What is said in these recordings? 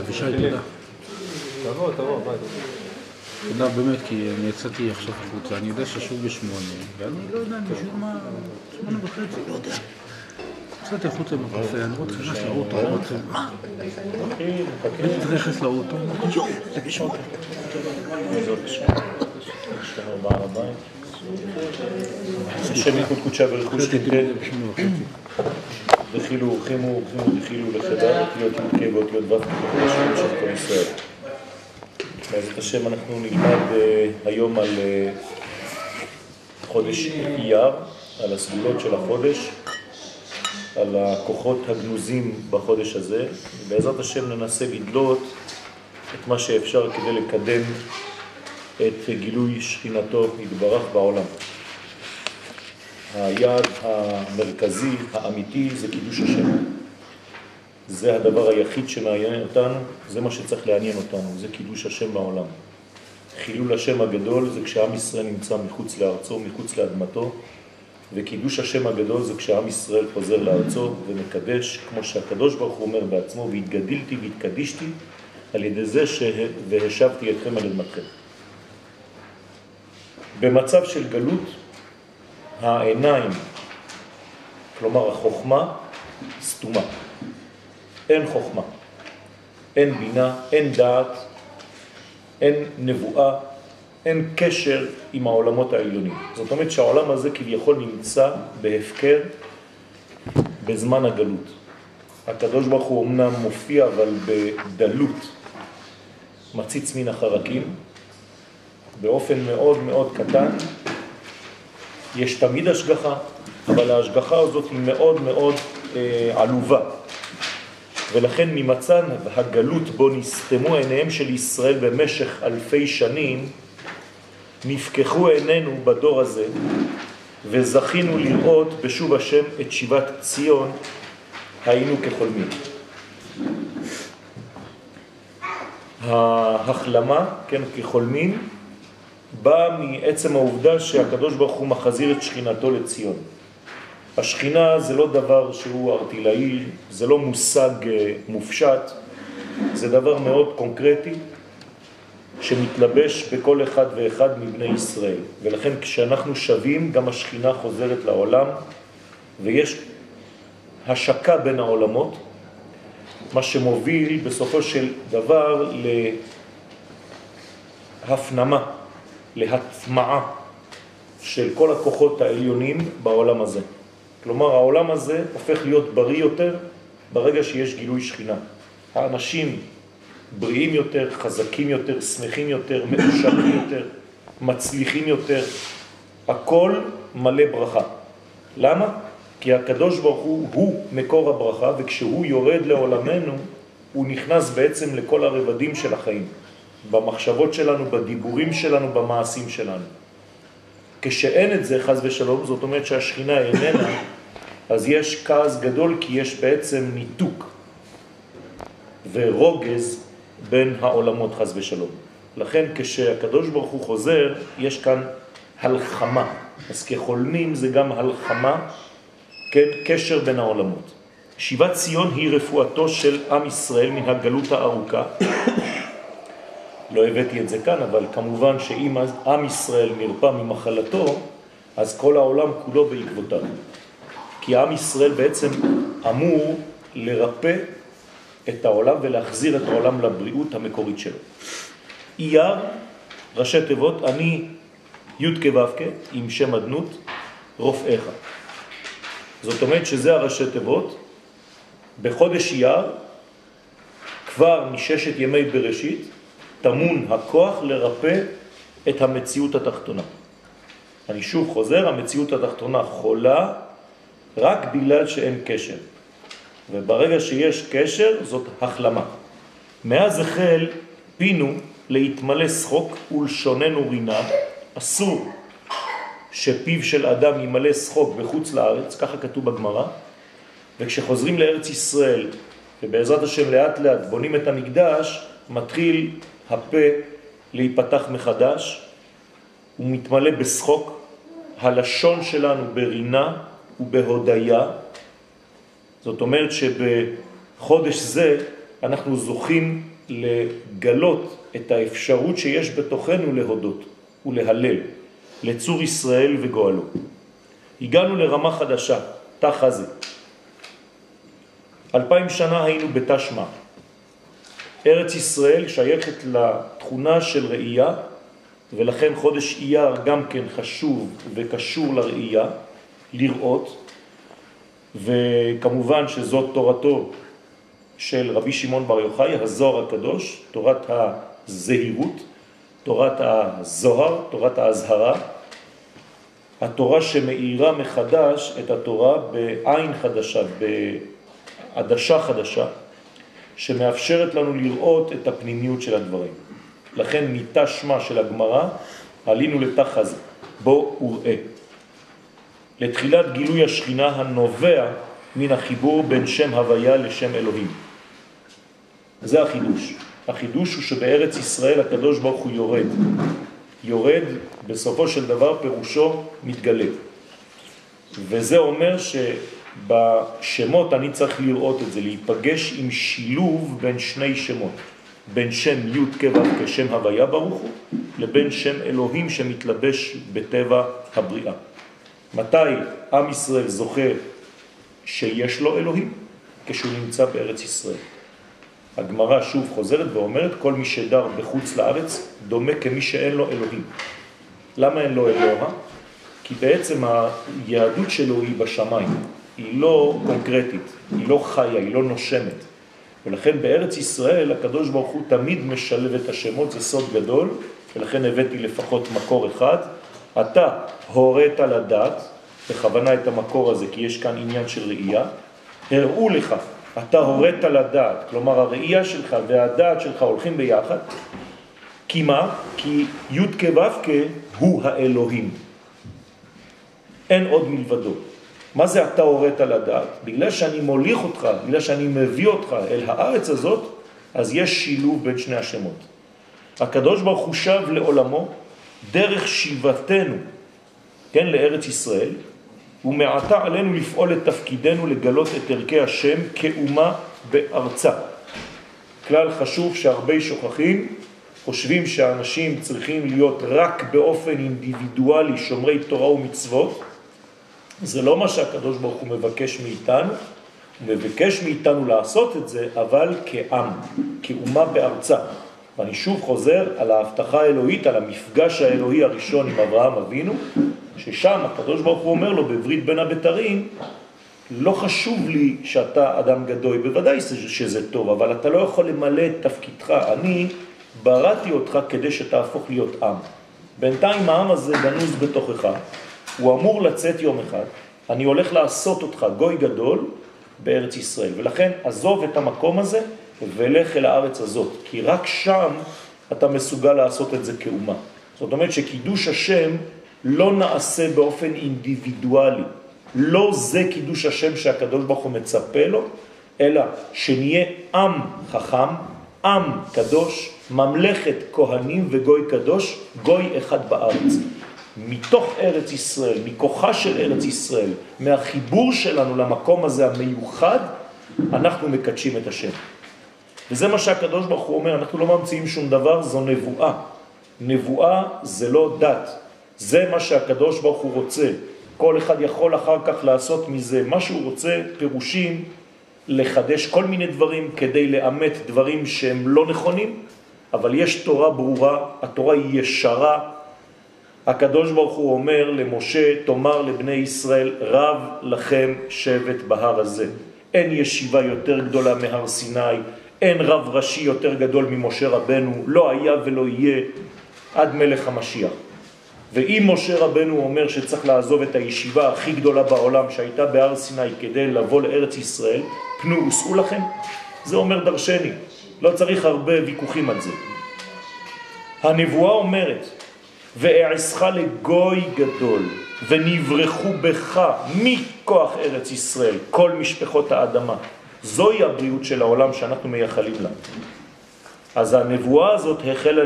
אבישי, תודה. תבוא, תבוא, ביי. תודה באמת, כי אני יצאתי עכשיו החוצה, אני יודע ששוב בשמונה, ואני לא יודע משום מה, שמונה וחצי, לא יודע. יצאתי החוצה בקפה, אני רוצה נכנס לאוטו, אני רוצה, מה? הייתי צריך להיכנס לאוטו, יואו, זה בשמונה. השם יקוד קודשה ורכוש יצאתי דחילו ורחימו ורחימו דחילו לחדר, אותיות י"ק ואותיות ו' כבקדושים של כל ישראל. בעזרת השם אנחנו נלמד אה, היום על אה, חודש אייר, על הסגולות של החודש, על הכוחות הגנוזים בחודש הזה, ובעזרת השם ננסה לדלות את מה שאפשר כדי לקדם את גילוי שכינתו יתברך בעולם. היעד המרכזי, האמיתי, זה קידוש השם. זה הדבר היחיד שמעניין אותנו, זה מה שצריך לעניין אותנו, זה קידוש השם בעולם. חילול השם הגדול זה כשעם ישראל נמצא מחוץ לארצו, מחוץ לאדמתו, וקידוש השם הגדול זה כשעם ישראל חוזר לארצו ומקדש, כמו שהקדוש ברוך הוא אומר בעצמו, והתגדלתי והתקדישתי על ידי זה שה... והשבתי אתכם על אדמתכם. במצב של גלות, העיניים, כלומר החוכמה, סתומה. אין חוכמה, אין בינה, אין דעת, אין נבואה, אין קשר עם העולמות העליונים. זאת אומרת שהעולם הזה כביכול נמצא בהפקר בזמן הגלות. הקדוש ברוך הוא אמנם מופיע אבל בדלות, מציץ מן החרקים, באופן מאוד מאוד קטן. יש תמיד השגחה, אבל ההשגחה הזאת היא מאוד מאוד אה, עלובה. ולכן ממצן הגלות בו נסתמו עיניהם של ישראל במשך אלפי שנים, נפקחו עינינו בדור הזה, וזכינו לראות בשוב השם את שיבת ציון, היינו כחולמים. ההחלמה, כן, כחולמים, באה מעצם העובדה שהקדוש ברוך הוא מחזיר את שכינתו לציון. השכינה זה לא דבר שהוא ארטילאי, זה לא מושג אה, מופשט, זה דבר מאוד קונקרטי שמתלבש בכל אחד ואחד מבני ישראל. ולכן כשאנחנו שווים, גם השכינה חוזרת לעולם, ויש השקה בין העולמות, מה שמוביל בסופו של דבר להפנמה, להטמעה של כל הכוחות העליונים בעולם הזה. כלומר, העולם הזה הופך להיות בריא יותר ברגע שיש גילוי שכינה. האנשים בריאים יותר, חזקים יותר, שמחים יותר, מאושרים יותר, מצליחים יותר, הכל מלא ברכה. למה? כי הקדוש ברוך הוא הוא מקור הברכה, וכשהוא יורד לעולמנו, הוא נכנס בעצם לכל הרבדים של החיים, במחשבות שלנו, בדיבורים שלנו, במעשים שלנו. כשאין את זה, חז ושלום, זאת אומרת שהשכינה איננה, אז יש כעס גדול כי יש בעצם ניתוק ורוגז בין העולמות חז ושלום. לכן כשהקדוש ברוך הוא חוזר, יש כאן הלחמה. אז כחולמים זה גם הלחמה, כן, קשר בין העולמות. שיבת ציון היא רפואתו של עם ישראל מן הגלות הארוכה. לא הבאתי את זה כאן, אבל כמובן שאם עם ישראל נרפא ממחלתו, אז כל העולם כולו בעקבותיו. כי עם ישראל בעצם אמור לרפא את העולם ולהחזיר את העולם לבריאות המקורית שלו. אייר, ראשי תיבות, אני י' כו' עם שם אדנות, רופאיך. זאת אומרת שזה הראשי תיבות. בחודש אייר, כבר מששת ימי בראשית, תמון הכוח לרפא את המציאות התחתונה. אני שוב חוזר, המציאות התחתונה חולה רק בגלל שאין קשר. וברגע שיש קשר, זאת החלמה. מאז החל פינו להתמלא שחוק ולשוננו רינה, אסור שפיו של אדם ימלא שחוק בחוץ לארץ, ככה כתוב בגמרא, וכשחוזרים לארץ ישראל, ובעזרת השם לאט לאט בונים את המקדש, מתחיל הפה להיפתח מחדש, הוא מתמלא בשחוק, הלשון שלנו ברינה ובהודיה, זאת אומרת חודש זה אנחנו זוכים לגלות את האפשרות שיש בתוכנו להודות ולהלל לצור ישראל וגואלו. הגענו לרמה חדשה, תא חזה. אלפיים שנה היינו בתשמע. ארץ ישראל שייכת לתכונה של ראייה, ולכן חודש אייר גם כן חשוב וקשור לראייה, לראות, וכמובן שזאת תורתו של רבי שמעון בר יוחאי, הזוהר הקדוש, תורת הזהירות, תורת הזוהר, תורת ההזהרה, התורה שמאירה מחדש את התורה בעין חדשה, בעדשה חדשה, שמאפשרת לנו לראות את הפנימיות של הדברים. לכן מיטה שמה של הגמרא, עלינו לתחז, בו וראה. לתחילת גילוי השכינה הנובע מן החיבור בין שם הוויה לשם אלוהים. זה החידוש. החידוש הוא שבארץ ישראל הקדוש ברוך הוא יורד. יורד, בסופו של דבר פירושו מתגלה. וזה אומר שבשמות אני צריך לראות את זה, להיפגש עם שילוב בין שני שמות, בין שם י' כב' כשם הוויה ברוך הוא, לבין שם אלוהים שמתלבש בטבע הבריאה. מתי עם ישראל זוכה שיש לו אלוהים? כשהוא נמצא בארץ ישראל. הגמרא שוב חוזרת ואומרת, כל מי שדר בחוץ לארץ דומה כמי שאין לו אלוהים. למה אין לו אלוה? כי בעצם היהדות שלו היא בשמיים, היא לא קונקרטית, היא לא חיה, היא לא נושמת. ולכן בארץ ישראל הקדוש ברוך הוא תמיד משלב את השמות, זה סוד גדול, ולכן הבאתי לפחות מקור אחד. אתה הורית לדעת, בכוונה את המקור הזה, כי יש כאן עניין של ראייה, הראו לך אתה הורית לדעת, כלומר הראייה שלך והדעת שלך הולכים ביחד, כי מה? כי י' כו' הוא האלוהים. אין עוד מלבדו. מה זה אתה הורית לדעת? בגלל שאני מוליך אותך, בגלל שאני מביא אותך אל הארץ הזאת, אז יש שילוב בין שני השמות. הקדוש ברוך הוא שב לעולמו דרך שיבתנו, כן, לארץ ישראל, ומעתה עלינו לפעול את תפקידנו לגלות את ערכי השם כאומה בארצה. כלל חשוב שהרבה שוכחים, חושבים שאנשים צריכים להיות רק באופן אינדיבידואלי שומרי תורה ומצוות. זה לא מה שהקדוש ברוך הוא מבקש מאיתנו, הוא מבקש מאיתנו לעשות את זה, אבל כעם, כאומה בארצה. ואני שוב חוזר על ההבטחה האלוהית, על המפגש האלוהי הראשון עם אברהם אבינו, ששם הקדוש ברוך הוא אומר לו בברית בין הבתרים, לא חשוב לי שאתה אדם גדוי, בוודאי שזה טוב, אבל אתה לא יכול למלא את תפקידך. אני בראתי אותך כדי שתהפוך להיות עם. בינתיים העם הזה גנוז בתוכך, הוא אמור לצאת יום אחד, אני הולך לעשות אותך גוי גדול בארץ ישראל. ולכן עזוב את המקום הזה ולך אל הארץ הזאת, כי רק שם אתה מסוגל לעשות את זה כאומה. זאת אומרת שקידוש השם לא נעשה באופן אינדיבידואלי. לא זה קידוש השם שהקדוש ברוך הוא מצפה לו, אלא שנהיה עם חכם, עם קדוש, ממלכת כהנים וגוי קדוש, גוי אחד בארץ. מתוך ארץ ישראל, מכוחה של ארץ ישראל, מהחיבור שלנו למקום הזה המיוחד, אנחנו מקדשים את השם. וזה מה שהקדוש ברוך הוא אומר, אנחנו לא ממציאים שום דבר, זו נבואה. נבואה זה לא דת, זה מה שהקדוש ברוך הוא רוצה. כל אחד יכול אחר כך לעשות מזה מה שהוא רוצה, פירושים, לחדש כל מיני דברים כדי לאמת דברים שהם לא נכונים, אבל יש תורה ברורה, התורה היא ישרה. הקדוש ברוך הוא אומר למשה, תאמר לבני ישראל, רב לכם שבט בהר הזה. אין ישיבה יותר גדולה מהר סיני, אין רב ראשי יותר גדול ממשה רבנו, לא היה ולא יהיה עד מלך המשיח. ואם משה רבנו אומר שצריך לעזוב את הישיבה הכי גדולה בעולם שהייתה בהר סיני כדי לבוא לארץ ישראל, פנו וסעו לכם, זה אומר דרשני, לא צריך הרבה ויכוחים על זה. הנבואה אומרת, ואעשך לגוי גדול, ונברחו בך מכוח ארץ ישראל, כל משפחות האדמה. זוהי הבריאות של העולם שאנחנו מייחלים לה. אז הנבואה הזאת החלה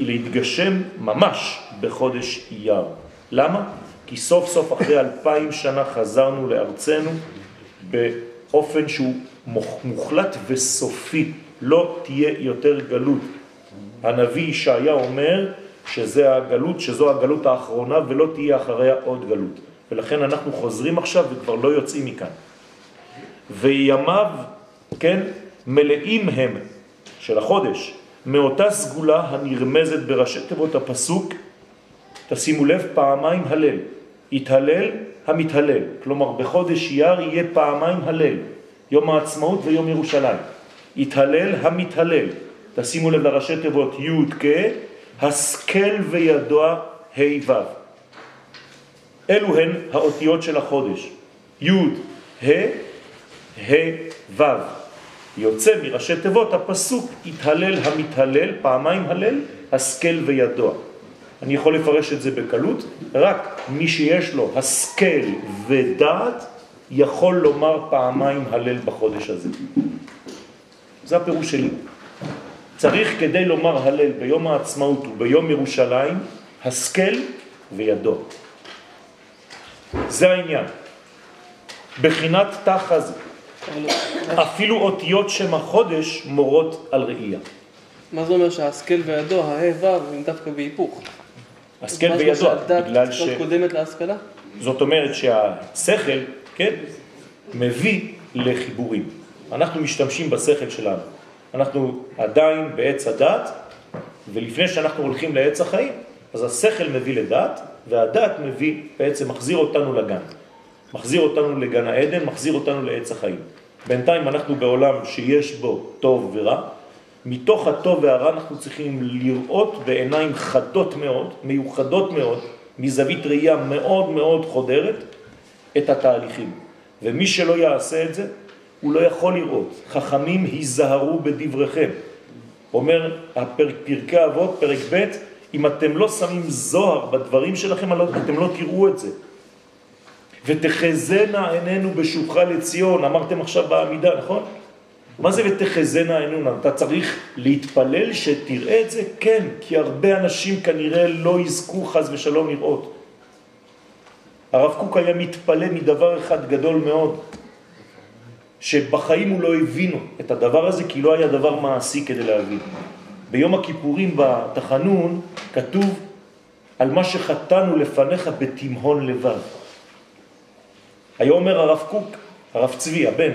להתגשם ממש בחודש אייר. למה? כי סוף סוף אחרי אלפיים שנה חזרנו לארצנו באופן שהוא מוחלט וסופי, לא תהיה יותר גלות. הנביא ישעיה אומר שזה הגלות, שזו הגלות האחרונה ולא תהיה אחריה עוד גלות. ולכן אנחנו חוזרים עכשיו וכבר לא יוצאים מכאן. וימיו, כן, מלאים הם של החודש, מאותה סגולה הנרמזת בראשי תיבות הפסוק, תשימו לב, פעמיים הלל. יתהלל המתהלל. כלומר, בחודש יר יהיה פעמיים הלל, יום העצמאות ויום ירושלים. יתהלל המתהלל. תשימו לב לראשי תיבות י' כ', השכל וידוע ה'. אלו הן האותיות של החודש. י' ה' ה' ו'. יוצא מראשי תיבות הפסוק יתהלל המתהלל, פעמיים הלל, השכל וידוע. אני יכול לפרש את זה בקלות, רק מי שיש לו השכל ודעת יכול לומר פעמיים הלל בחודש הזה. זה הפירוש שלי. צריך כדי לומר הלל ביום העצמאות וביום ירושלים, השכל וידו. זה העניין. בחינת תחז, אפילו אותיות שם החודש מורות על ראייה. מה זה אומר שההשכל וידו, הה' ו', הם דווקא בהיפוך? השכל וידו, בגלל ש... קודמת להשכלה? זאת אומרת שהשכל, כן, מביא לחיבורים. אנחנו משתמשים בשכל שלנו. אנחנו עדיין בעץ הדת, ולפני שאנחנו הולכים לעץ החיים, אז השכל מביא לדת, והדת מביא, בעצם מחזיר אותנו לגן. מחזיר אותנו לגן העדן, מחזיר אותנו לעץ החיים. בינתיים אנחנו בעולם שיש בו טוב ורע, מתוך הטוב והרע אנחנו צריכים לראות בעיניים חדות מאוד, מיוחדות מאוד, מזווית ראייה מאוד מאוד חודרת, את התהליכים. ומי שלא יעשה את זה, הוא לא יכול לראות. חכמים היזהרו בדבריכם. אומר פרקי אבות, פרק ב', אם אתם לא שמים זוהר בדברים שלכם, אתם לא תראו את זה. ותחזנה עינינו בשובך לציון, אמרתם עכשיו בעמידה, נכון? מה זה ותחזנה עינינו? אתה צריך להתפלל שתראה את זה? כן, כי הרבה אנשים כנראה לא יזכו חז ושלום לראות. הרב קוק היה מתפלא מדבר אחד גדול מאוד, שבחיים הוא לא הבינו את הדבר הזה, כי לא היה דבר מעשי כדי להבין. ביום הכיפורים בתחנון כתוב על מה שחתנו לפניך בתמהון לבב. היה אומר הרב קוק, הרב צבי, הבן,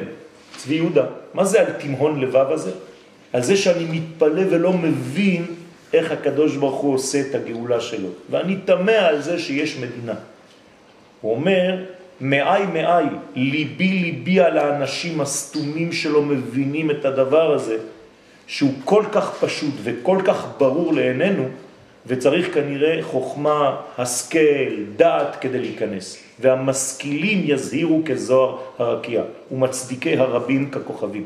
צבי יהודה, מה זה על תמהון לבב הזה? על זה שאני מתפלא ולא מבין איך הקדוש ברוך הוא עושה את הגאולה שלו. ואני תמה על זה שיש מדינה. הוא אומר, מאי מאי, ליבי ליבי על האנשים הסתומים שלא מבינים את הדבר הזה, שהוא כל כך פשוט וכל כך ברור לעינינו, וצריך כנראה חוכמה, השכל, דעת כדי להיכנס. והמשכילים יזהירו כזוהר הרקיע, ומצדיקי הרבים ככוכבים.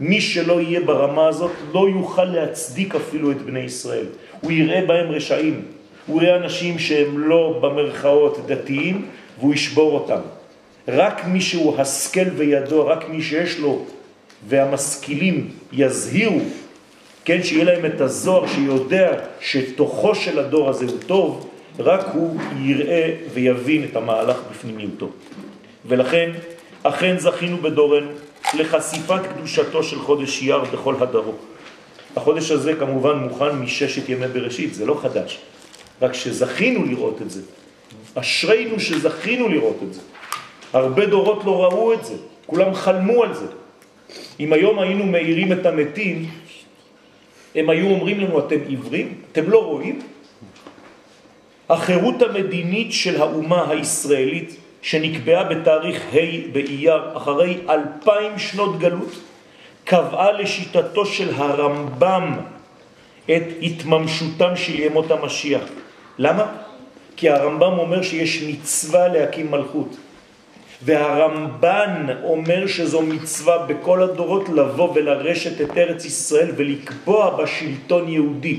מי שלא יהיה ברמה הזאת לא יוכל להצדיק אפילו את בני ישראל. הוא יראה בהם רשעים, הוא יראה אנשים שהם לא במרכאות דתיים, והוא ישבור אותם. רק מי שהוא השכל וידו, רק מי שיש לו, והמשכילים יזהירו, כן, שיהיה להם את הזוהר שיודע שתוכו של הדור הזה הוא טוב, רק הוא יראה ויבין את המהלך בפנימיותו. ולכן, אכן זכינו בדורנו לחשיפת קדושתו של חודש יר בכל הדרו. החודש הזה כמובן מוכן מששת ימי בראשית, זה לא חדש, רק שזכינו לראות את זה. אשרינו שזכינו לראות את זה. הרבה דורות לא ראו את זה, כולם חלמו על זה. אם היום היינו מאירים את המתים, הם היו אומרים לנו, אתם עיוורים? אתם לא רואים? החירות המדינית של האומה הישראלית שנקבעה בתאריך ה' באייר אחרי אלפיים שנות גלות קבעה לשיטתו של הרמב"ם את התממשותם של ימות המשיח. למה? כי הרמב"ם אומר שיש מצווה להקים מלכות. והרמב"ן אומר שזו מצווה בכל הדורות לבוא ולרשת את ארץ ישראל ולקבוע בשלטון יהודי.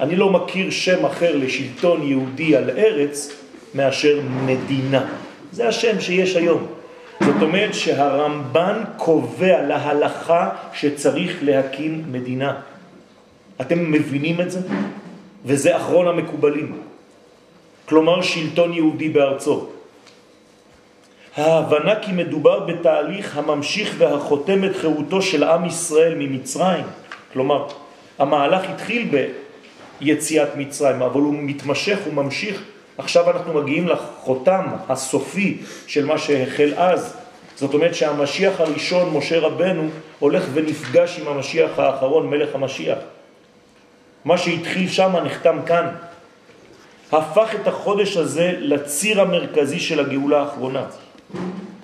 אני לא מכיר שם אחר לשלטון יהודי על ארץ מאשר מדינה. זה השם שיש היום. זאת אומרת שהרמב"ן קובע להלכה שצריך להקים מדינה. אתם מבינים את זה? וזה אחרון המקובלים. כלומר שלטון יהודי בארצו. ההבנה כי מדובר בתהליך הממשיך והחותם את חירותו של עם ישראל ממצרים. כלומר, המהלך התחיל ביציאת מצרים, אבל הוא מתמשך, הוא ממשיך. עכשיו אנחנו מגיעים לחותם הסופי של מה שהחל אז. זאת אומרת שהמשיח הראשון, משה רבנו, הולך ונפגש עם המשיח האחרון, מלך המשיח. מה שהתחיל שם נחתם כאן. הפך את החודש הזה לציר המרכזי של הגאולה האחרונה.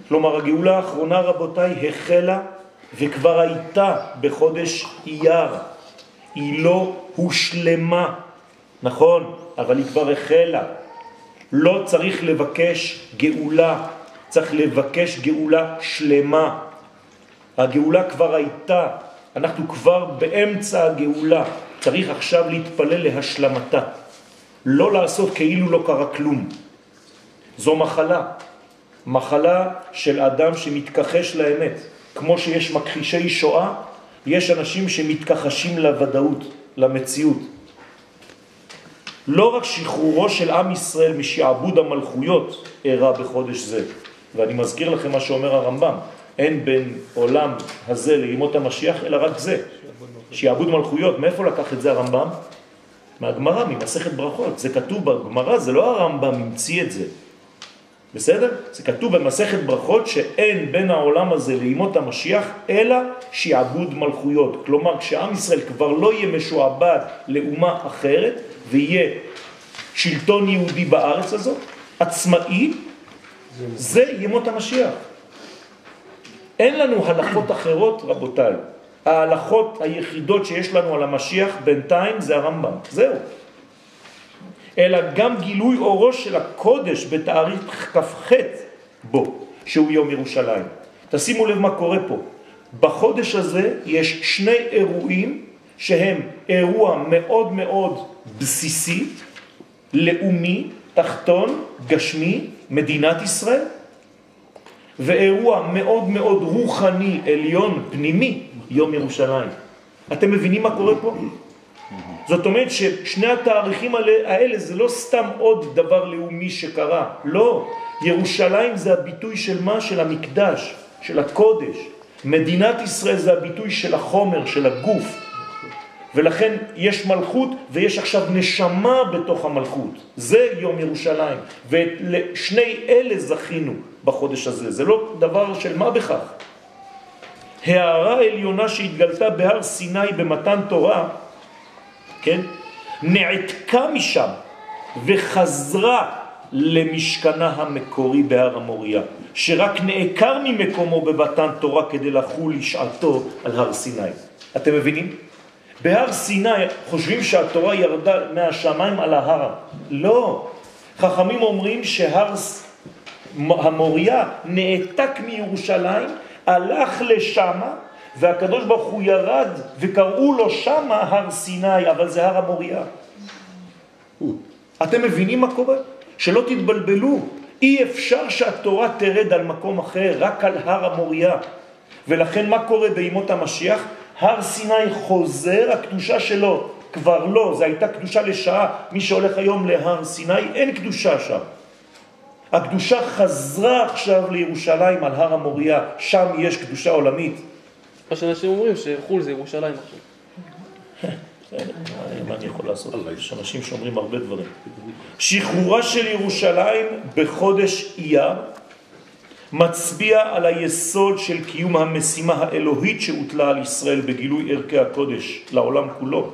כלומר, הגאולה האחרונה, רבותיי, החלה וכבר הייתה בחודש אייר. היא לא הושלמה, נכון, אבל היא כבר החלה. לא צריך לבקש גאולה, צריך לבקש גאולה שלמה. הגאולה כבר הייתה, אנחנו כבר באמצע הגאולה, צריך עכשיו להתפלל להשלמתה. לא לעשות כאילו לא קרה כלום. זו מחלה, מחלה של אדם שמתכחש לאמת. כמו שיש מכחישי שואה, יש אנשים שמתכחשים לוודאות, למציאות. לא רק שחרורו של עם ישראל משעבוד המלכויות אירע בחודש זה, ואני מזכיר לכם מה שאומר הרמב"ם, אין בין עולם הזה לימות המשיח אלא רק זה, שעבוד מלכויות. מאיפה לקח את זה הרמב"ם? מהגמרא, ממסכת ברכות. זה כתוב בגמרא, זה לא הרמב"ם המציא את זה. בסדר? זה כתוב במסכת ברכות שאין בין העולם הזה לימות המשיח אלא שיעבוד מלכויות. כלומר, כשעם ישראל כבר לא יהיה משועבד לאומה אחרת ויהיה שלטון יהודי בארץ הזאת, עצמאי, זה ימות המשיח. אין לנו הלכות אחרות, רבותיי. ההלכות היחידות שיש לנו על המשיח בינתיים זה הרמב"ם. זהו. אלא גם גילוי אורו של הקודש בתאריך כ"ח בו, שהוא יום ירושלים. תשימו לב מה קורה פה. בחודש הזה יש שני אירועים שהם אירוע מאוד מאוד בסיסי, לאומי, תחתון, גשמי, מדינת ישראל, ואירוע מאוד מאוד רוחני, עליון, פנימי, יום ירושלים. אתם מבינים מה קורה פה? זאת אומרת ששני התאריכים האלה זה לא סתם עוד דבר לאומי שקרה, לא. ירושלים זה הביטוי של מה? של המקדש, של הקודש. מדינת ישראל זה הביטוי של החומר, של הגוף. ולכן יש מלכות ויש עכשיו נשמה בתוך המלכות. זה יום ירושלים. ולשני אלה זכינו בחודש הזה. זה לא דבר של מה בכך. הערה עליונה שהתגלתה בהר סיני במתן תורה כן? נעתקה משם וחזרה למשכנה המקורי בהר המוריה, שרק נעקר ממקומו בבתן תורה כדי לחול לשעתו על הר סיני. אתם מבינים? בהר סיני חושבים שהתורה ירדה מהשמיים על ההר. לא. חכמים אומרים שהר המוריה נעתק מירושלים, הלך לשמה והקדוש ברוך הוא ירד וקראו לו שם הר סיני, אבל זה הר המוריה. אתם מבינים מה קורה? שלא תתבלבלו. אי אפשר שהתורה תרד על מקום אחר, רק על הר המוריה. ולכן מה קורה בימות המשיח? הר סיני חוזר, הקדושה שלו כבר לא, זו הייתה קדושה לשעה. מי שהולך היום להר סיני, אין קדושה שם. הקדושה חזרה עכשיו לירושלים על הר המוריה, שם יש קדושה עולמית. מה שאנשים אומרים, שחו"ל זה ירושלים עכשיו. מה אני יכול לעשות? יש אנשים שאומרים הרבה דברים. שחרורה של ירושלים בחודש אייר מצביע על היסוד של קיום המשימה האלוהית שהוטלה על ישראל בגילוי ערכי הקודש לעולם כולו.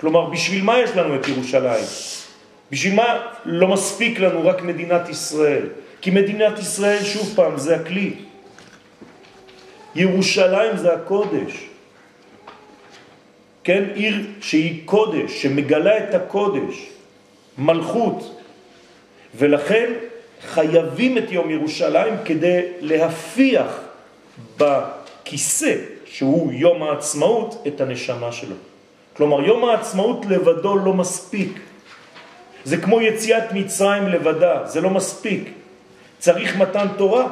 כלומר, בשביל מה יש לנו את ירושלים? בשביל מה לא מספיק לנו רק מדינת ישראל? כי מדינת ישראל, שוב פעם, זה הכלי. ירושלים זה הקודש. כן, עיר שהיא קודש, שמגלה את הקודש, מלכות. ולכן חייבים את יום ירושלים כדי להפיח בכיסא, שהוא יום העצמאות, את הנשמה שלו. כלומר, יום העצמאות לבדו לא מספיק. זה כמו יציאת מצרים לבדה, זה לא מספיק. צריך מתן תורה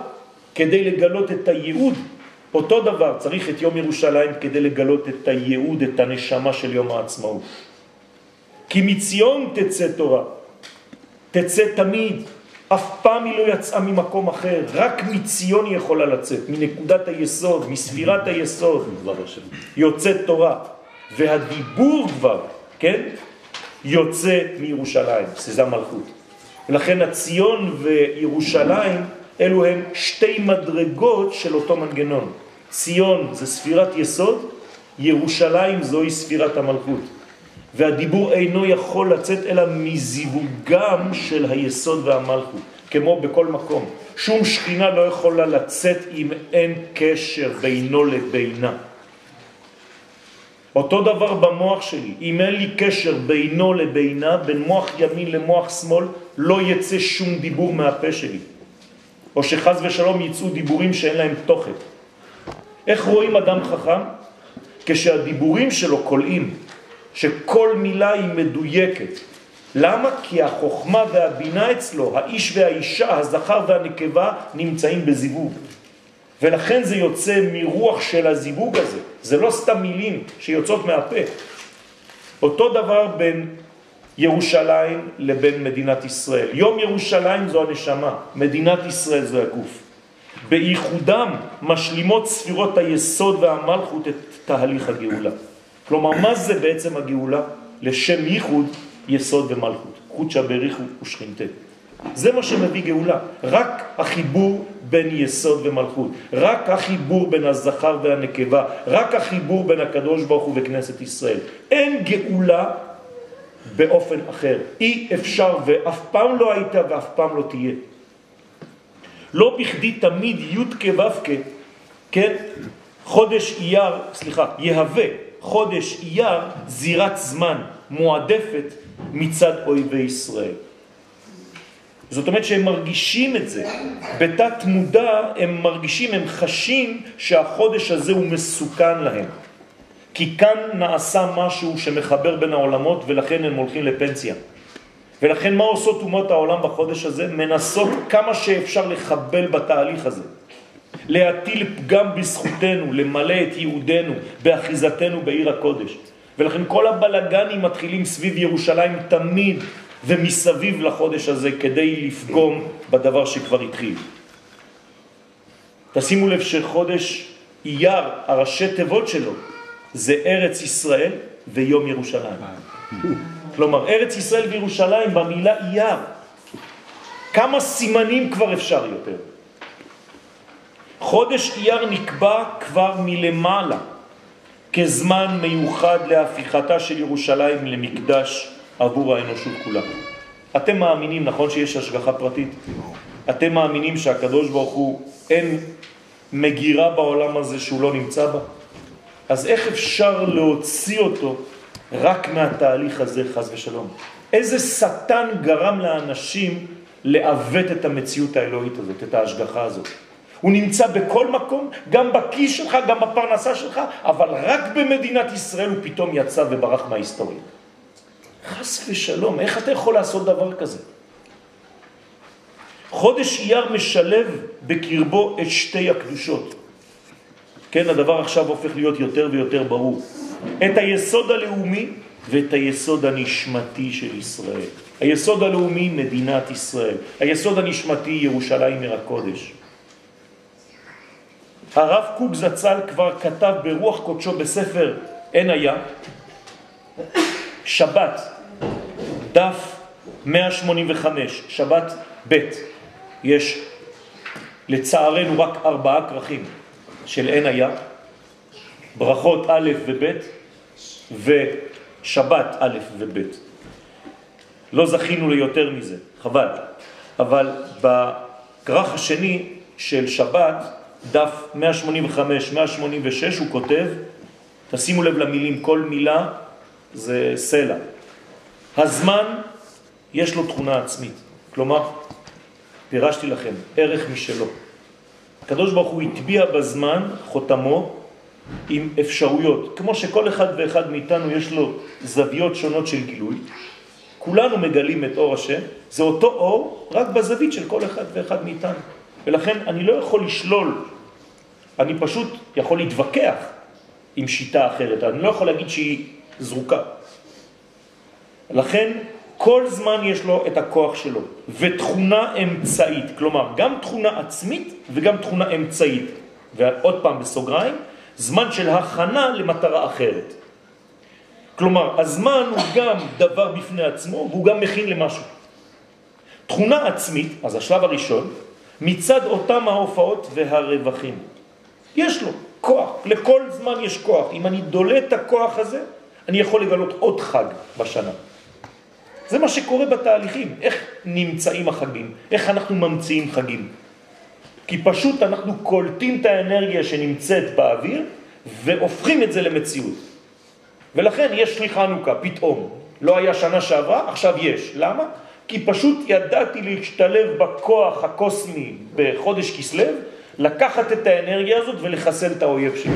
כדי לגלות את הייעוד. אותו דבר, צריך את יום ירושלים כדי לגלות את הייעוד, את הנשמה של יום העצמאות. כי מציון תצא תורה, תצא תמיד, אף פעם היא לא יצאה ממקום אחר, רק מציון היא יכולה לצאת, מנקודת היסוד, מספירת היסוד, יוצאת תורה. והדיבור כבר, כן, יוצא מירושלים, שזה המלכות. ולכן הציון וירושלים אלו הם שתי מדרגות של אותו מנגנון. ציון זה ספירת יסוד, ירושלים זוהי ספירת המלכות. והדיבור אינו יכול לצאת אלא מזיווגם של היסוד והמלכות, כמו בכל מקום. שום שכינה לא יכולה לצאת אם אין קשר בינו לבינה. אותו דבר במוח שלי, אם אין לי קשר בינו לבינה, בין מוח ימין למוח שמאל, לא יצא שום דיבור מהפה שלי. או שחז ושלום יצאו דיבורים שאין להם תוכן. איך רואים אדם חכם? כשהדיבורים שלו קולעים, שכל מילה היא מדויקת. למה? כי החוכמה והבינה אצלו, האיש והאישה, הזכר והנקבה, נמצאים בזיווג. ולכן זה יוצא מרוח של הזיווג הזה. זה לא סתם מילים שיוצאות מהפה. אותו דבר בין ירושלים לבין מדינת ישראל. יום ירושלים זו הנשמה, מדינת ישראל זו הגוף. בייחודם משלימות ספירות היסוד והמלכות את תהליך הגאולה. כלומר, מה זה בעצם הגאולה? לשם ייחוד יסוד ומלכות. חודשא בריחו ושכינתה. זה מה שמביא גאולה, רק החיבור בין יסוד ומלכות, רק החיבור בין הזכר והנקבה, רק החיבור בין הקדוש ברוך הוא וכנסת ישראל. אין גאולה באופן אחר. אי אפשר ואף פעם לא הייתה ואף פעם לא תהיה. לא בכדי תמיד י' כו' כן, חודש אייר, סליחה, יהווה חודש אייר זירת זמן מועדפת מצד אויבי ישראל. זאת אומרת שהם מרגישים את זה. בתת מודע הם מרגישים, הם חשים שהחודש הזה הוא מסוכן להם. כי כאן נעשה משהו שמחבר בין העולמות ולכן הם הולכים לפנסיה. ולכן מה עושות אומות העולם בחודש הזה? מנסות כמה שאפשר לחבל בתהליך הזה. להטיל פגם בזכותנו, למלא את יהודנו, באחיזתנו בעיר הקודש. ולכן כל הבלגנים מתחילים סביב ירושלים תמיד ומסביב לחודש הזה כדי לפגום בדבר שכבר התחיל. תשימו לב שחודש אייר, הראשי תיבות שלו, זה ארץ ישראל ויום ירושלים. כלומר, ארץ ישראל וירושלים במילה אייר. כמה סימנים כבר אפשר יותר? חודש אייר נקבע כבר מלמעלה כזמן מיוחד להפיכתה של ירושלים למקדש עבור האנושות כולה. אתם מאמינים, נכון שיש השגחה פרטית? אתם מאמינים שהקדוש ברוך הוא אין מגירה בעולם הזה שהוא לא נמצא בה? אז איך אפשר להוציא אותו רק מהתהליך הזה, חז ושלום? איזה שטן גרם לאנשים לעוות את המציאות האלוהית הזאת, את ההשגחה הזאת? הוא נמצא בכל מקום, גם בכיס שלך, גם בפרנסה שלך, אבל רק במדינת ישראל הוא פתאום יצא וברח מההיסטוריה. חס ושלום, איך אתה יכול לעשות דבר כזה? חודש אייר משלב בקרבו את שתי הקדושות. כן, הדבר עכשיו הופך להיות יותר ויותר ברור. את היסוד הלאומי ואת היסוד הנשמתי של ישראל. היסוד הלאומי, מדינת ישראל. היסוד הנשמתי, ירושלים עיר הקודש. הרב קוק זצ"ל כבר כתב ברוח קודשו בספר אין היה, שבת, דף 185, שבת ב', יש לצערנו רק ארבעה כרכים של אין היה, ברכות א' וב' ושבת א' וב'. לא זכינו ליותר מזה, חבל. אבל בכרך השני של שבת, דף 185-186, הוא כותב, תשימו לב למילים, כל מילה זה סלע. הזמן יש לו תכונה עצמית, כלומר, פירשתי לכם, ערך משלו. הקדוש ברוך הוא הטביע בזמן חותמו עם אפשרויות, כמו שכל אחד ואחד מאיתנו יש לו זוויות שונות של גילוי, כולנו מגלים את אור השם, זה אותו אור רק בזווית של כל אחד ואחד מאיתנו. ולכן אני לא יכול לשלול, אני פשוט יכול להתווכח עם שיטה אחרת, אני לא יכול להגיד שהיא זרוקה. לכן כל זמן יש לו את הכוח שלו, ותכונה אמצעית, כלומר גם תכונה עצמית וגם תכונה אמצעית. ועוד פעם בסוגריים, זמן של הכנה למטרה אחרת. כלומר, הזמן הוא גם דבר בפני עצמו והוא גם מכין למשהו. תכונה עצמית, אז השלב הראשון, מצד אותם ההופעות והרווחים. יש לו כוח, לכל זמן יש כוח. אם אני דולה את הכוח הזה, אני יכול לגלות עוד חג בשנה. זה מה שקורה בתהליכים, איך נמצאים החגים, איך אנחנו ממציאים חגים. כי פשוט אנחנו קולטים את האנרגיה שנמצאת באוויר והופכים את זה למציאות. ולכן יש לי חנוכה, פתאום. לא היה שנה שעברה, עכשיו יש. למה? כי פשוט ידעתי להשתלב בכוח הקוסמי בחודש כסלב, לקחת את האנרגיה הזאת ולחסל את האויב שלי.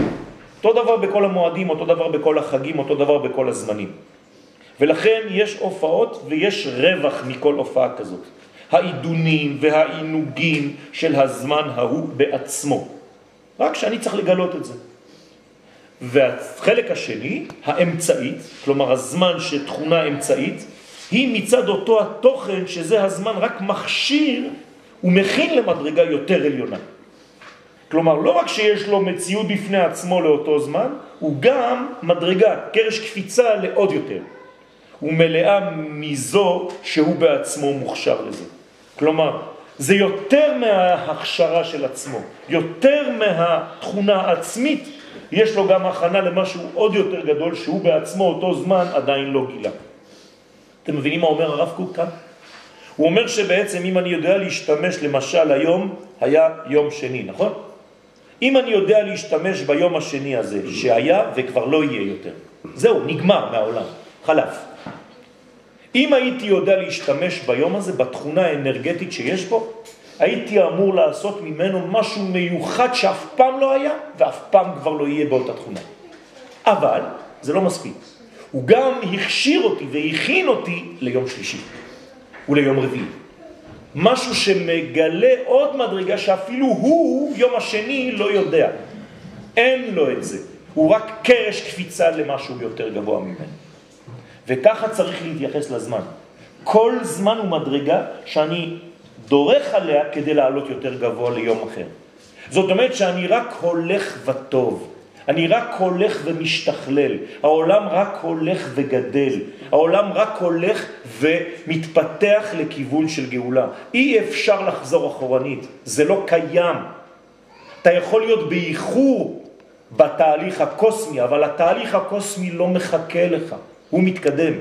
אותו דבר בכל המועדים, אותו דבר בכל החגים, אותו דבר בכל הזמנים. ולכן יש הופעות ויש רווח מכל הופעה כזאת. העידונים והעינוגים של הזמן ההוא בעצמו. רק שאני צריך לגלות את זה. והחלק השני, האמצעית, כלומר הזמן שתכונה אמצעית, היא מצד אותו התוכן שזה הזמן רק מכשיר ומכין למדרגה יותר עליונה. כלומר, לא רק שיש לו מציאות בפני עצמו לאותו זמן, הוא גם מדרגה, קרש קפיצה לעוד יותר. הוא מלאה מזו שהוא בעצמו מוכשר לזה. כלומר, זה יותר מההכשרה של עצמו, יותר מהתכונה העצמית, יש לו גם הכנה למשהו עוד יותר גדול שהוא בעצמו אותו זמן עדיין לא גילה. אתם מבינים מה אומר הרב קוק כאן? הוא אומר שבעצם אם אני יודע להשתמש, למשל היום היה יום שני, נכון? אם אני יודע להשתמש ביום השני הזה, שהיה וכבר לא יהיה יותר, זהו, נגמר מהעולם, חלף. אם הייתי יודע להשתמש ביום הזה בתכונה האנרגטית שיש בו, הייתי אמור לעשות ממנו משהו מיוחד שאף פעם לא היה ואף פעם כבר לא יהיה באותה תכונה. אבל זה לא מספיק. הוא גם הכשיר אותי והכין אותי ליום שלישי וליום רביעי. משהו שמגלה עוד מדרגה שאפילו הוא, יום השני, לא יודע. אין לו את זה. הוא רק קרש קפיצה למשהו יותר גבוה ממנו. וככה צריך להתייחס לזמן. כל זמן הוא מדרגה שאני דורך עליה כדי לעלות יותר גבוה ליום אחר. זאת אומרת שאני רק הולך וטוב. אני רק הולך ומשתכלל, העולם רק הולך וגדל, העולם רק הולך ומתפתח לכיוון של גאולה. אי אפשר לחזור אחורנית, זה לא קיים. אתה יכול להיות באיחור בתהליך הקוסמי, אבל התהליך הקוסמי לא מחכה לך, הוא מתקדם.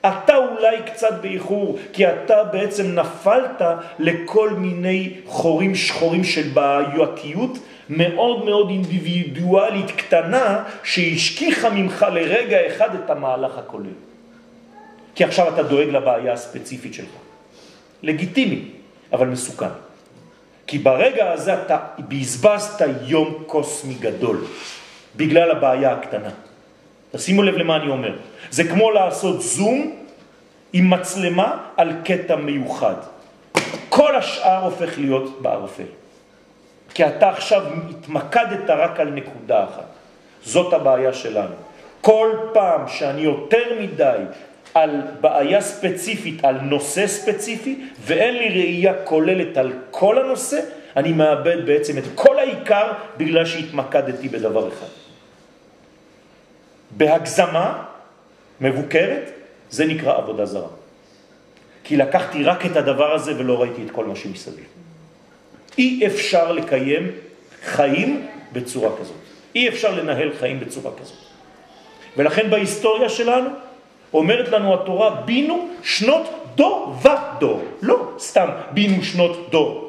אתה אולי קצת באיחור, כי אתה בעצם נפלת לכל מיני חורים שחורים של בעייתיות מאוד מאוד אינדיבידואלית קטנה שהשכיחה ממך לרגע אחד את המהלך הכולל. כי עכשיו אתה דואג לבעיה הספציפית שלך. לגיטימי, אבל מסוכן. כי ברגע הזה אתה בזבזת יום קוסמי גדול, בגלל הבעיה הקטנה. תשימו לב למה אני אומר. זה כמו לעשות זום עם מצלמה על קטע מיוחד. כל השאר הופך להיות בערפל. כי אתה עכשיו התמקדת רק על נקודה אחת. זאת הבעיה שלנו. כל פעם שאני יותר מדי על בעיה ספציפית, על נושא ספציפי, ואין לי ראייה כוללת על כל הנושא, אני מאבד בעצם את כל העיקר בגלל שהתמקדתי בדבר אחד. בהגזמה מבוקרת, זה נקרא עבודה זרה. כי לקחתי רק את הדבר הזה ולא ראיתי את כל מה שמסביב. אי אפשר לקיים חיים בצורה כזאת. אי אפשר לנהל חיים בצורה כזאת. ולכן בהיסטוריה שלנו אומרת לנו התורה, בינו שנות דור ודור. לא סתם בינו שנות דור.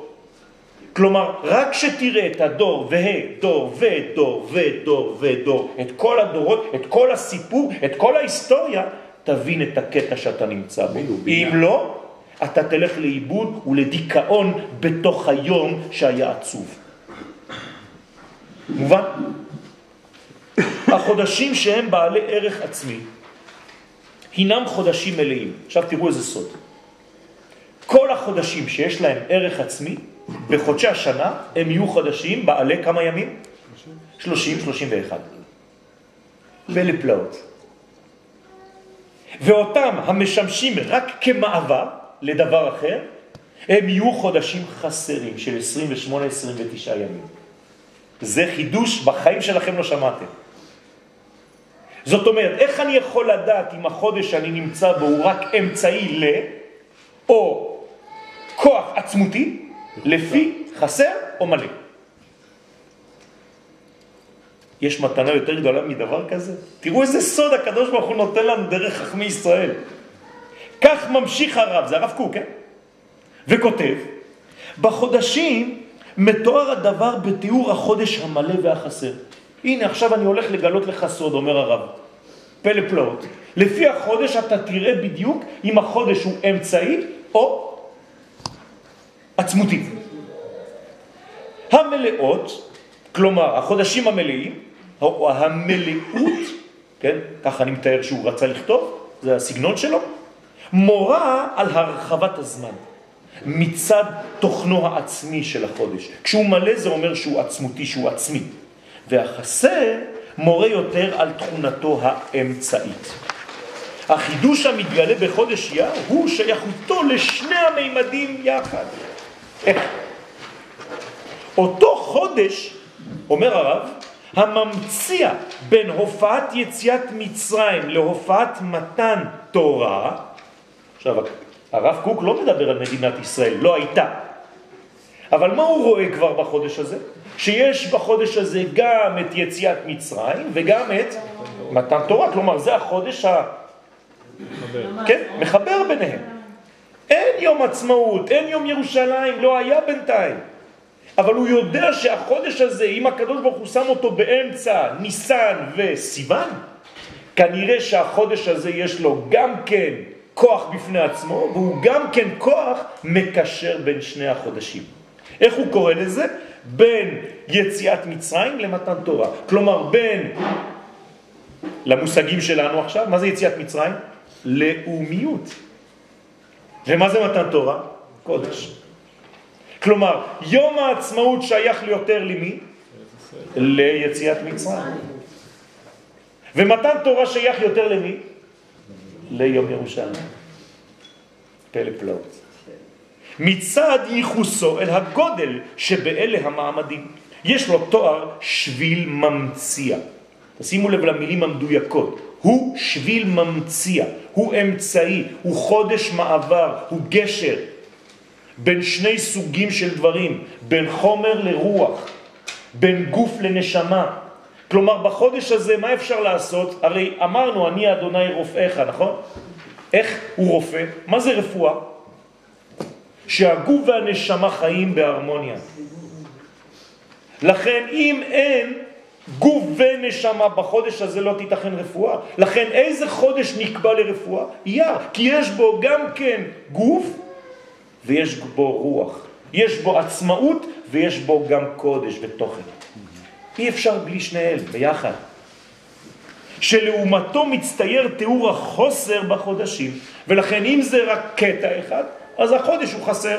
כלומר, רק שתראה את הדור וה, דור ודור ודור ודור, את כל הדורות, את כל הסיפור, את כל ההיסטוריה, תבין את הקטע שאתה נמצא בו. אם לא, אתה תלך לאיבוד ולדיכאון בתוך היום שהיה עצוב. מובן? החודשים שהם בעלי ערך עצמי, הינם חודשים מלאים. עכשיו תראו איזה סוד. כל החודשים שיש להם ערך עצמי, בחודשי השנה הם יהיו חודשים בעלי כמה ימים? 30, 31. ולפלאות. ואותם המשמשים רק כמעבר לדבר אחר, הם יהיו חודשים חסרים של 28-29 ימים. זה חידוש בחיים שלכם לא שמעתם. זאת אומרת, איך אני יכול לדעת אם החודש שאני נמצא בו הוא רק אמצעי ל, או כוח עצמותי, לפי חסר או מלא? יש מתנה יותר גדולה מדבר כזה? תראו איזה סוד הקדוש ברוך הוא נותן לנו דרך חכמי ישראל. כך ממשיך הרב, זה הרב קוק, כן? וכותב, בחודשים מתואר הדבר בתיאור החודש המלא והחסר. הנה, עכשיו אני הולך לגלות לך סוד, אומר הרב. פלא פלאות. לפי החודש אתה תראה בדיוק אם החודש הוא אמצעי או עצמותי. המלאות, כלומר החודשים המלאים, או המלאות, כן, ככה אני מתאר שהוא רצה לכתוב, זה הסגנון שלו, מורה על הרחבת הזמן מצד תוכנו העצמי של החודש. כשהוא מלא זה אומר שהוא עצמותי, שהוא עצמי. והחסר מורה יותר על תכונתו האמצעית. החידוש המתגלה בחודש יר הוא שייכותו לשני המימדים יחד. איך? אותו חודש, אומר הרב, הממציע בין הופעת יציאת מצרים להופעת מתן תורה, עכשיו הרב קוק לא מדבר על מדינת ישראל, לא הייתה, אבל מה הוא רואה כבר בחודש הזה? שיש בחודש הזה גם את יציאת מצרים וגם את מתן תורה, כלומר זה החודש ה... כן, מחבר ביניהם. אין יום עצמאות, אין יום ירושלים, לא היה בינתיים. אבל הוא יודע שהחודש הזה, אם הקדוש ברוך הוא שם אותו באמצע ניסן וסיוון, כנראה שהחודש הזה יש לו גם כן כוח בפני עצמו, והוא גם כן כוח מקשר בין שני החודשים. איך הוא קורא לזה? בין יציאת מצרים למתן תורה. כלומר, בין, למושגים שלנו עכשיו, מה זה יציאת מצרים? לאומיות. ומה זה מתן תורה? קודש. כלומר, יום העצמאות שייך ליותר למי? ליציאת מצרים. ומתן תורה שייך יותר למי? ליום ירושלים. פלא פלאות. מצד ייחוסו אל הגודל שבאלה המעמדים. יש לו תואר שביל ממציע. תשימו לב למילים המדויקות. הוא שביל ממציע, הוא אמצעי, הוא חודש מעבר, הוא גשר בין שני סוגים של דברים, בין חומר לרוח, בין גוף לנשמה. כלומר, בחודש הזה מה אפשר לעשות? הרי אמרנו, אני אדוני רופאיך, נכון? איך הוא רופא? מה זה רפואה? שהגוף והנשמה חיים בהרמוניה. לכן אם אין גוף ונשמה בחודש הזה לא תיתכן רפואה. לכן איזה חודש נקבע לרפואה? יר, כי יש בו גם כן גוף ויש בו רוח. יש בו עצמאות ויש בו גם קודש ותוכן. אי אפשר בלי שניהם ביחד. שלעומתו מצטייר תיאור החוסר בחודשים, ולכן אם זה רק קטע אחד, אז החודש הוא חסר.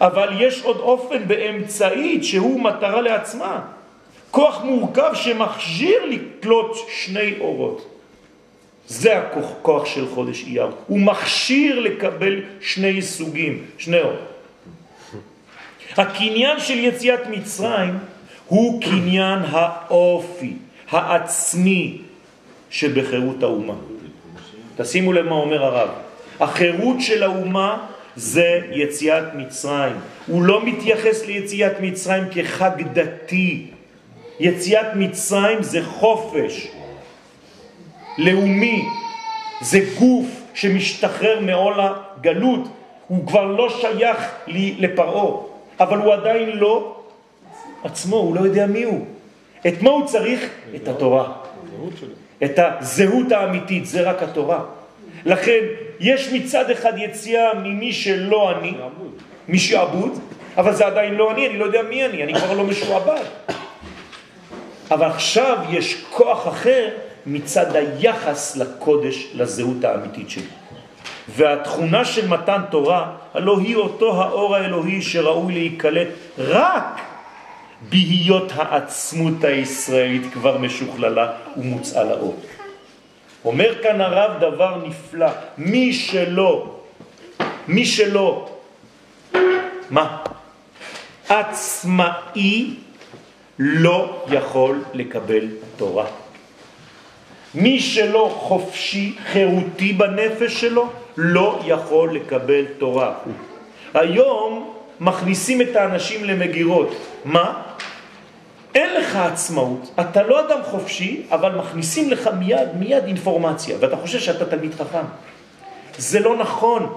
אבל יש עוד אופן באמצעית שהוא מטרה לעצמה. כוח מורכב שמכשיר לקלוט שני אורות. זה הכוח כוח של חודש אייר. הוא מכשיר לקבל שני סוגים, שני אור. הקניין של יציאת מצרים הוא קניין האופי, העצמי שבחירות האומה. תשימו לב מה אומר הרב. החירות של האומה זה יציאת מצרים. הוא לא מתייחס ליציאת מצרים כחג דתי. יציאת מצרים זה חופש לאומי, זה גוף שמשתחרר מעול הגלות, הוא כבר לא שייך לי לפרעה, אבל הוא עדיין לא עצמו, הוא לא יודע מי הוא. את מה הוא צריך? את התורה. את הזהות האמיתית, זה רק התורה. לכן יש מצד אחד יציאה ממי שלא אני, משעבוד, אבל זה עדיין לא אני, אני לא יודע מי אני, אני כבר לא משועבד. אבל עכשיו יש כוח אחר מצד היחס לקודש, לזהות האמיתית שלי. והתכונה של מתן תורה, הלא היא אותו האור האלוהי שראוי להיקלט רק בהיות העצמות הישראלית כבר משוכללה ומוצאה לאור. אומר כאן הרב דבר נפלא, מי שלא, מי שלא, מה? עצמאי לא יכול לקבל תורה. מי שלא חופשי, חירותי בנפש שלו, לא יכול לקבל תורה. היום מכניסים את האנשים למגירות. מה? אין לך עצמאות, אתה לא אדם חופשי, אבל מכניסים לך מיד, מיד אינפורמציה, ואתה חושב שאתה תלמיד חכם. זה לא נכון.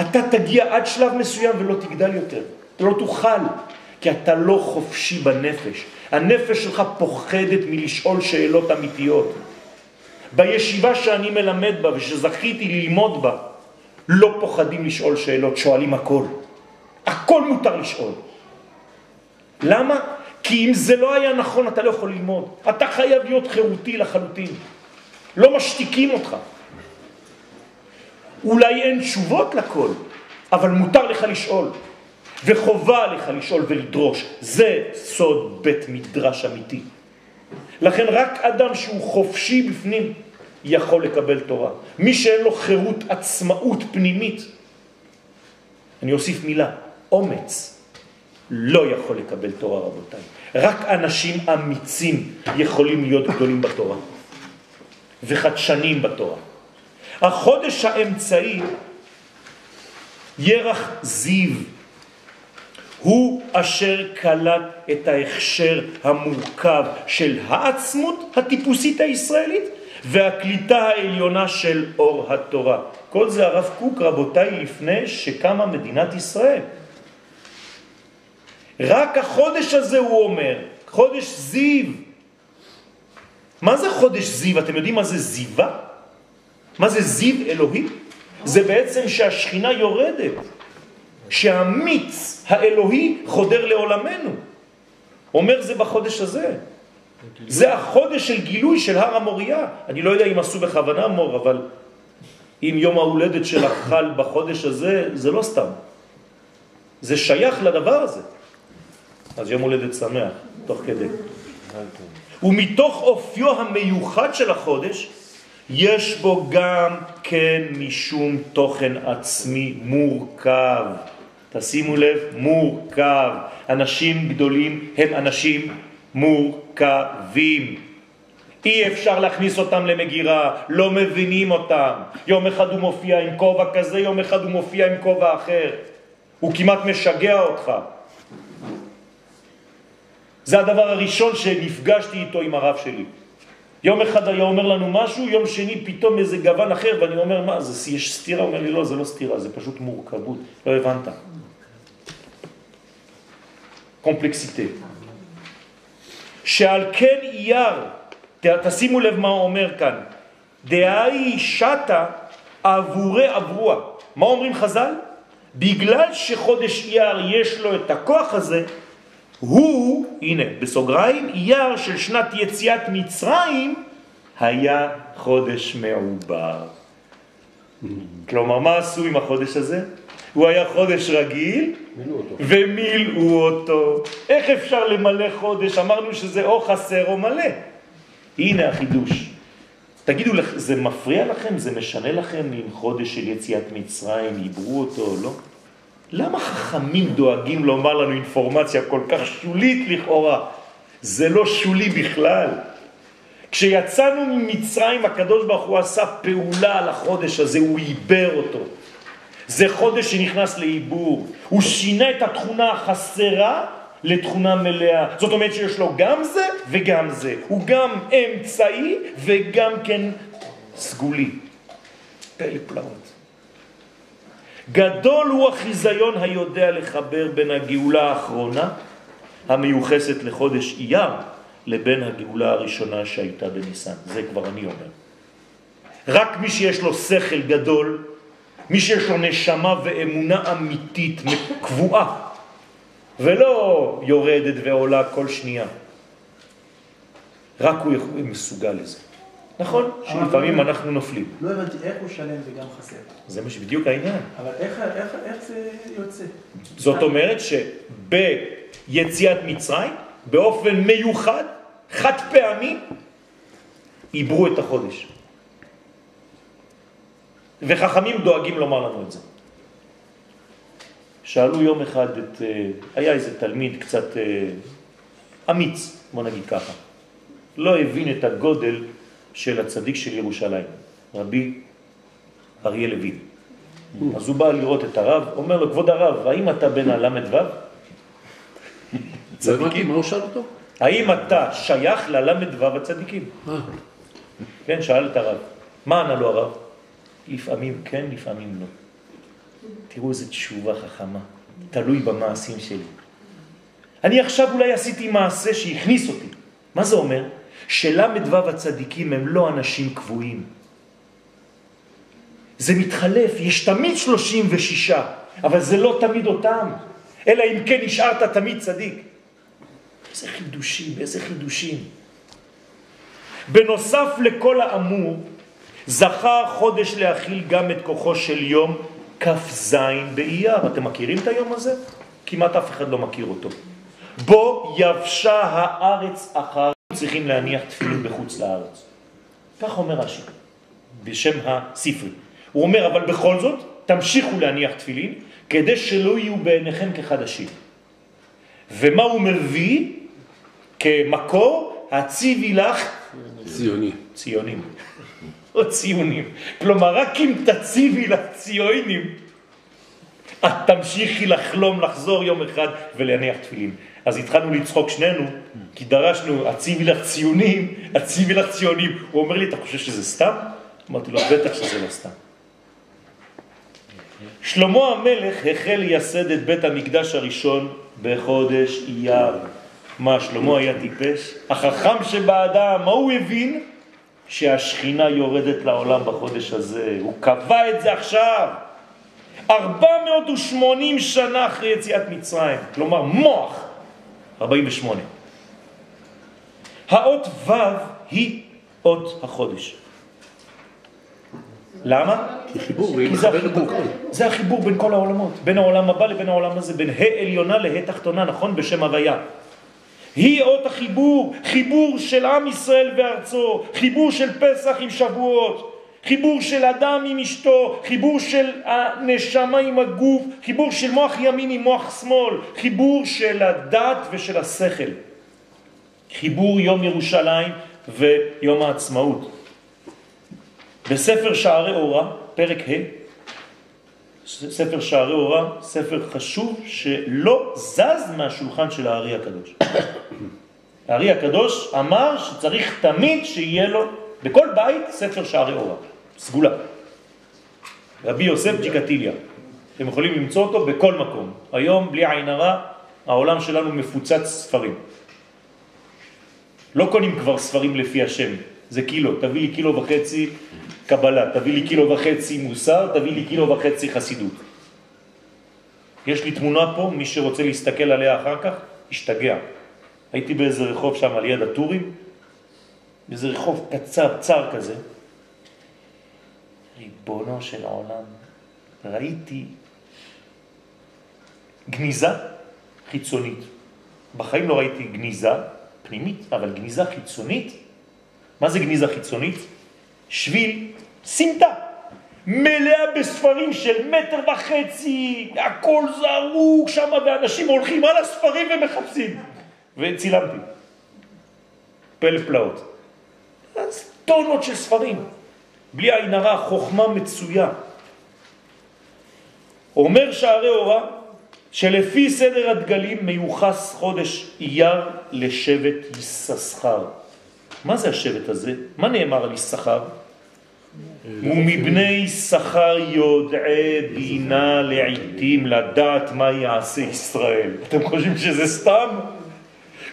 אתה תגיע עד שלב מסוים ולא תגדל יותר. לא תוכל, כי אתה לא חופשי בנפש. הנפש שלך פוחדת מלשאול שאלות אמיתיות. בישיבה שאני מלמד בה ושזכיתי ללמוד בה, לא פוחדים לשאול שאלות, שואלים הכל. הכל מותר לשאול. למה? כי אם זה לא היה נכון, אתה לא יכול ללמוד. אתה חייב להיות חירותי לחלוטין. לא משתיקים אותך. אולי אין תשובות לכל, אבל מותר לך לשאול. וחובה לך לשאול ולדרוש. זה סוד בית מדרש אמיתי. לכן רק אדם שהוא חופשי בפנים יכול לקבל תורה. מי שאין לו חירות עצמאות פנימית, אני אוסיף מילה, אומץ, לא יכול לקבל תורה רבותיי. רק אנשים אמיצים יכולים להיות גדולים בתורה וחדשנים בתורה. החודש האמצעי, ירח זיו, הוא אשר קלט את ההכשר המורכב של העצמות הטיפוסית הישראלית והקליטה העליונה של אור התורה. כל זה הרב קוק, רבותיי, לפני שקמה מדינת ישראל. רק החודש הזה הוא אומר, חודש זיו. מה זה חודש זיו? אתם יודעים מה זה זיווה? מה זה זיו אלוהי? זה בעצם שהשכינה יורדת, שהמיץ האלוהי חודר לעולמנו. אומר זה בחודש הזה. זה החודש של גילוי של הר המוריה. אני לא יודע אם עשו בכוונה מור, אבל אם יום ההולדת שלך חל בחודש הזה, זה לא סתם. זה שייך לדבר הזה. אז יום הולדת שמח, תוך כדי. ומתוך אופיו המיוחד של החודש, יש בו גם כן משום תוכן עצמי מורכב. תשימו לב, מורכב. אנשים גדולים הם אנשים מורכבים. אי אפשר להכניס אותם למגירה, לא מבינים אותם. יום אחד הוא מופיע עם כובע כזה, יום אחד הוא מופיע עם כובע אחר. הוא כמעט משגע אותך. זה הדבר הראשון שנפגשתי איתו עם הרב שלי. יום אחד היה אומר לנו משהו, יום שני פתאום איזה גוון אחר, ואני אומר, מה, זה, יש סתירה? הוא אומר לי, לא, זה לא סתירה, זה פשוט מורכבות. לא הבנת. קומפלקסיטה. שעל כן אייר, תשימו לב מה הוא אומר כאן, דהי שתה עבורי עברוה. מה אומרים חז"ל? בגלל שחודש אייר יש לו את הכוח הזה, הוא, הנה, בסוגריים, אייר של שנת יציאת מצרים היה חודש מעובר. כלומר, מה עשו עם החודש הזה? הוא היה חודש רגיל, ומילאו אותו. איך אפשר למלא חודש? אמרנו שזה או חסר או מלא. הנה החידוש. תגידו, זה מפריע לכם? זה משנה לכם אם חודש של יציאת מצרים עיברו אותו או לא? למה חכמים דואגים לומר לנו אינפורמציה כל כך שולית לכאורה? זה לא שולי בכלל. כשיצאנו ממצרים, הקדוש ברוך הוא עשה פעולה על החודש הזה, הוא עיבר אותו. זה חודש שנכנס לעיבור. הוא שינה את התכונה החסרה לתכונה מלאה. זאת אומרת שיש לו גם זה וגם זה. הוא גם אמצעי וגם כן סגולי. פלא פלאות. גדול הוא החיזיון היודע לחבר בין הגאולה האחרונה, המיוחסת לחודש אייר, לבין הגאולה הראשונה שהייתה בניסן. זה כבר אני אומר. רק מי שיש לו שכל גדול, מי שיש לו נשמה ואמונה אמיתית, קבועה, ולא יורדת ועולה כל שנייה, רק הוא מסוגל לזה. נכון, שלפעמים אנחנו נופלים. לא הבנתי איך הוא שלם וגם חסר. זה מה שבדיוק העניין. אבל איך, איך, איך זה יוצא? זאת אומרת שביציאת מצרים, באופן מיוחד, חד פעמי, עיברו את החודש. וחכמים דואגים לומר לנו את זה. שאלו יום אחד את, אה, היה איזה תלמיד קצת אה, אמיץ, בוא נגיד ככה, לא הבין את הגודל של הצדיק של ירושלים, רבי אריה לוין. אז הוא בא לראות את הרב, אומר לו, כבוד הרב, האם אתה בן הל"ו? לא הבנתי, מה הוא שאל אותו? האם אתה שייך לל"ו הצדיקים? אה, כן, שאל את הרב. מה ענה לו הרב? לפעמים כן, לפעמים לא. תראו איזה תשובה חכמה, תלוי במעשים שלי. אני עכשיו אולי עשיתי מעשה שהכניס אותי. מה זה אומר? של"ו הצדיקים הם לא אנשים קבועים. זה מתחלף, יש תמיד 36, אבל זה לא תמיד אותם. אלא אם כן נשארת תמיד צדיק. איזה חידושים, איזה חידושים. בנוסף לכל האמור, זכה חודש להכיל גם את כוחו של יום כ"ז באייר. אתם מכירים את היום הזה? כמעט אף אחד לא מכיר אותו. בו יבשה הארץ אחר, צריכים להניח תפילין בחוץ לארץ. כך אומר רש"י, בשם הספרי. הוא אומר, אבל בכל זאת, תמשיכו להניח תפילין, כדי שלא יהיו בעיניכם כחדשים. ומה הוא מביא כמקור? הציבי לך ציוני. ציונים, או ציונים. כלומר, רק אם תציבי לציונים, את תמשיכי לחלום לחזור יום אחד ולהניח תפילין. אז התחלנו לצחוק שנינו, כי דרשנו, הציבי לך ציונים, הציבי לך ציונים. הוא אומר לי, אתה חושב שזה סתם? אמרתי לו, בטח שזה לא סתם. שלמה המלך החל לייסד את בית המקדש הראשון בחודש אייר. מה, שלמה היה טיפש? החכם שבאדם, מה הוא הבין? שהשכינה יורדת לעולם בחודש הזה. הוא קבע את זה עכשיו. 480 שנה אחרי יציאת מצרים, כלומר מוח, 48. האות ו' היא אות החודש. למה? כי חיבור, כי זה החיבור. זה החיבור בין כל העולמות, בין העולם הבא לבין העולם הזה, בין ה' עליונה לה' תחתונה, נכון? בשם הוויה. היא אות החיבור, חיבור של עם ישראל וארצו, חיבור של פסח עם שבועות, חיבור של אדם עם אשתו, חיבור של הנשמה עם הגוף, חיבור של מוח ימין עם מוח שמאל, חיבור של הדת ושל השכל. חיבור יום ירושלים ויום העצמאות. בספר שערי אורה, פרק ה', ספר שערי אורה, ספר חשוב שלא זז מהשולחן של הארי הקדוש. הארי הקדוש אמר שצריך תמיד שיהיה לו בכל בית ספר שערי אורה, סגולה. רבי יוסף ג'יקטיליה, אתם יכולים למצוא אותו בכל מקום. היום, בלי עין הרע, העולם שלנו מפוצץ ספרים. לא קונים כבר ספרים לפי השם, זה קילו, תביא לי קילו וחצי קבלה, תביא לי קילו וחצי מוסר, תביא לי קילו וחצי חסידות. יש לי תמונה פה, מי שרוצה להסתכל עליה אחר כך, ישתגע. הייתי באיזה רחוב שם על יד הטורים, איזה רחוב קצר, צר כזה. ריבונו של העולם, ראיתי גניזה חיצונית. בחיים לא ראיתי גניזה פנימית, אבל גניזה חיצונית. מה זה גניזה חיצונית? שביל סמטה, מלאה בספרים של מטר וחצי, הכל זרוק שם, ואנשים הולכים על הספרים ומחפשים. וצילמתי. פלא פלאות. אז טונות של ספרים. בלי עין הרע, חוכמה מצויה. אומר שערי אורה שלפי סדר הדגלים מיוחס חודש אייר לשבט יששכר. מה זה השבט הזה? מה נאמר על יששכר? ומבני שכר יודעי בינה לעיתים לדעת מה יעשה ישראל. אתם חושבים שזה סתם?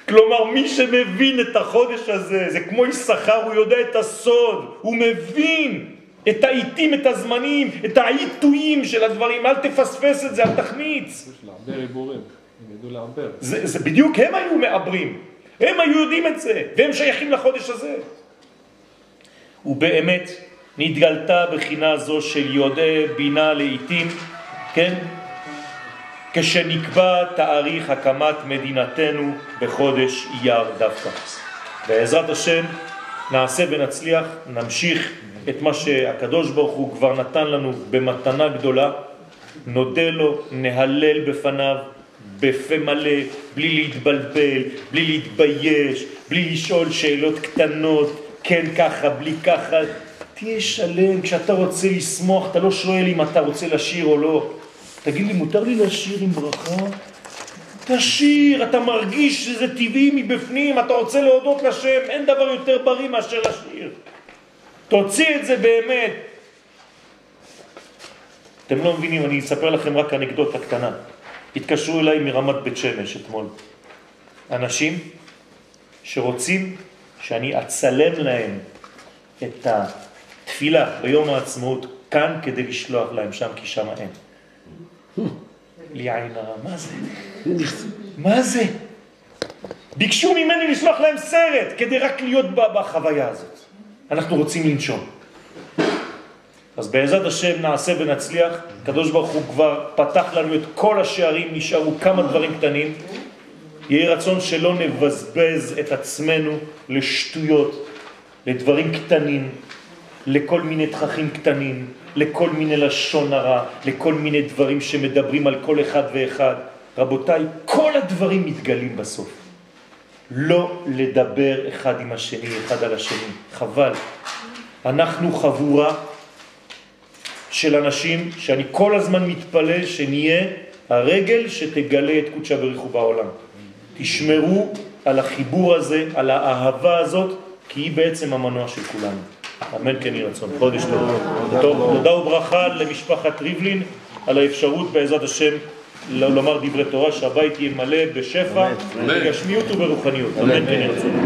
כלומר, מי שמבין את החודש הזה, זה כמו יששכר, הוא יודע את הסוד, הוא מבין את העיתים, את הזמנים, את העיתויים של הדברים, אל תפספס את זה, אל תחמיץ. זה, זה בדיוק הם היו מעברים, הם היו יודעים את זה, והם שייכים לחודש הזה. ובאמת נתגלתה בחינה זו של יודעי בינה לעיתים, כן? כשנקבע תאריך הקמת מדינתנו בחודש אייר דווקא. בעזרת השם נעשה ונצליח, נמשיך את מה שהקדוש ברוך הוא כבר נתן לנו במתנה גדולה, נודה לו, נהלל בפניו, בפה מלא, בלי להתבלבל, בלי להתבייש, בלי לשאול שאלות קטנות, כן ככה, בלי ככה. תהיה שלם, כשאתה רוצה לשמוח, אתה לא שואל אם אתה רוצה לשיר או לא. תגיד לי, מותר לי לשיר עם ברכה? תשיר, אתה מרגיש שזה טבעי מבפנים, אתה רוצה להודות לשם, אין דבר יותר בריא מאשר לשיר. תוציא את זה באמת. אתם לא מבינים, אני אספר לכם רק אנקדוטה קטנה. התקשרו אליי מרמת בית שמש אתמול. אנשים שרוצים שאני אצלם להם את התפילה ביום העצמאות כאן כדי לשלוח להם שם, כי שם אין. לי עין הרע, מה זה? מה זה? ביקשו ממני לשלוח להם סרט כדי רק להיות בחוויה הזאת. אנחנו רוצים לנשום. אז בעזרת השם נעשה ונצליח, הקדוש ברוך הוא כבר פתח לנו את כל השערים, נשארו כמה דברים קטנים. יהי רצון שלא נבזבז את עצמנו לשטויות, לדברים קטנים, לכל מיני תככים קטנים, לכל מיני לשון הרע, לכל מיני דברים שמדברים על כל אחד ואחד. רבותיי, כל הדברים מתגלים בסוף. לא לדבר אחד עם השני, אחד על השני. חבל. אנחנו חבורה של אנשים שאני כל הזמן מתפלל שנהיה הרגל שתגלה את קודשא בריחו בעולם. תשמרו על החיבור הזה, על האהבה הזאת, כי היא בעצם המנוע של כולנו. אמן כן יהי רצון. חודש טוב. טוב, תודה וברכה למשפחת ריבלין על האפשרות בעזרת השם לומר דברי תורה, שהבית יהיה מלא בשפע, בגשמיות וברוחניות. אמן כן יהי רצון.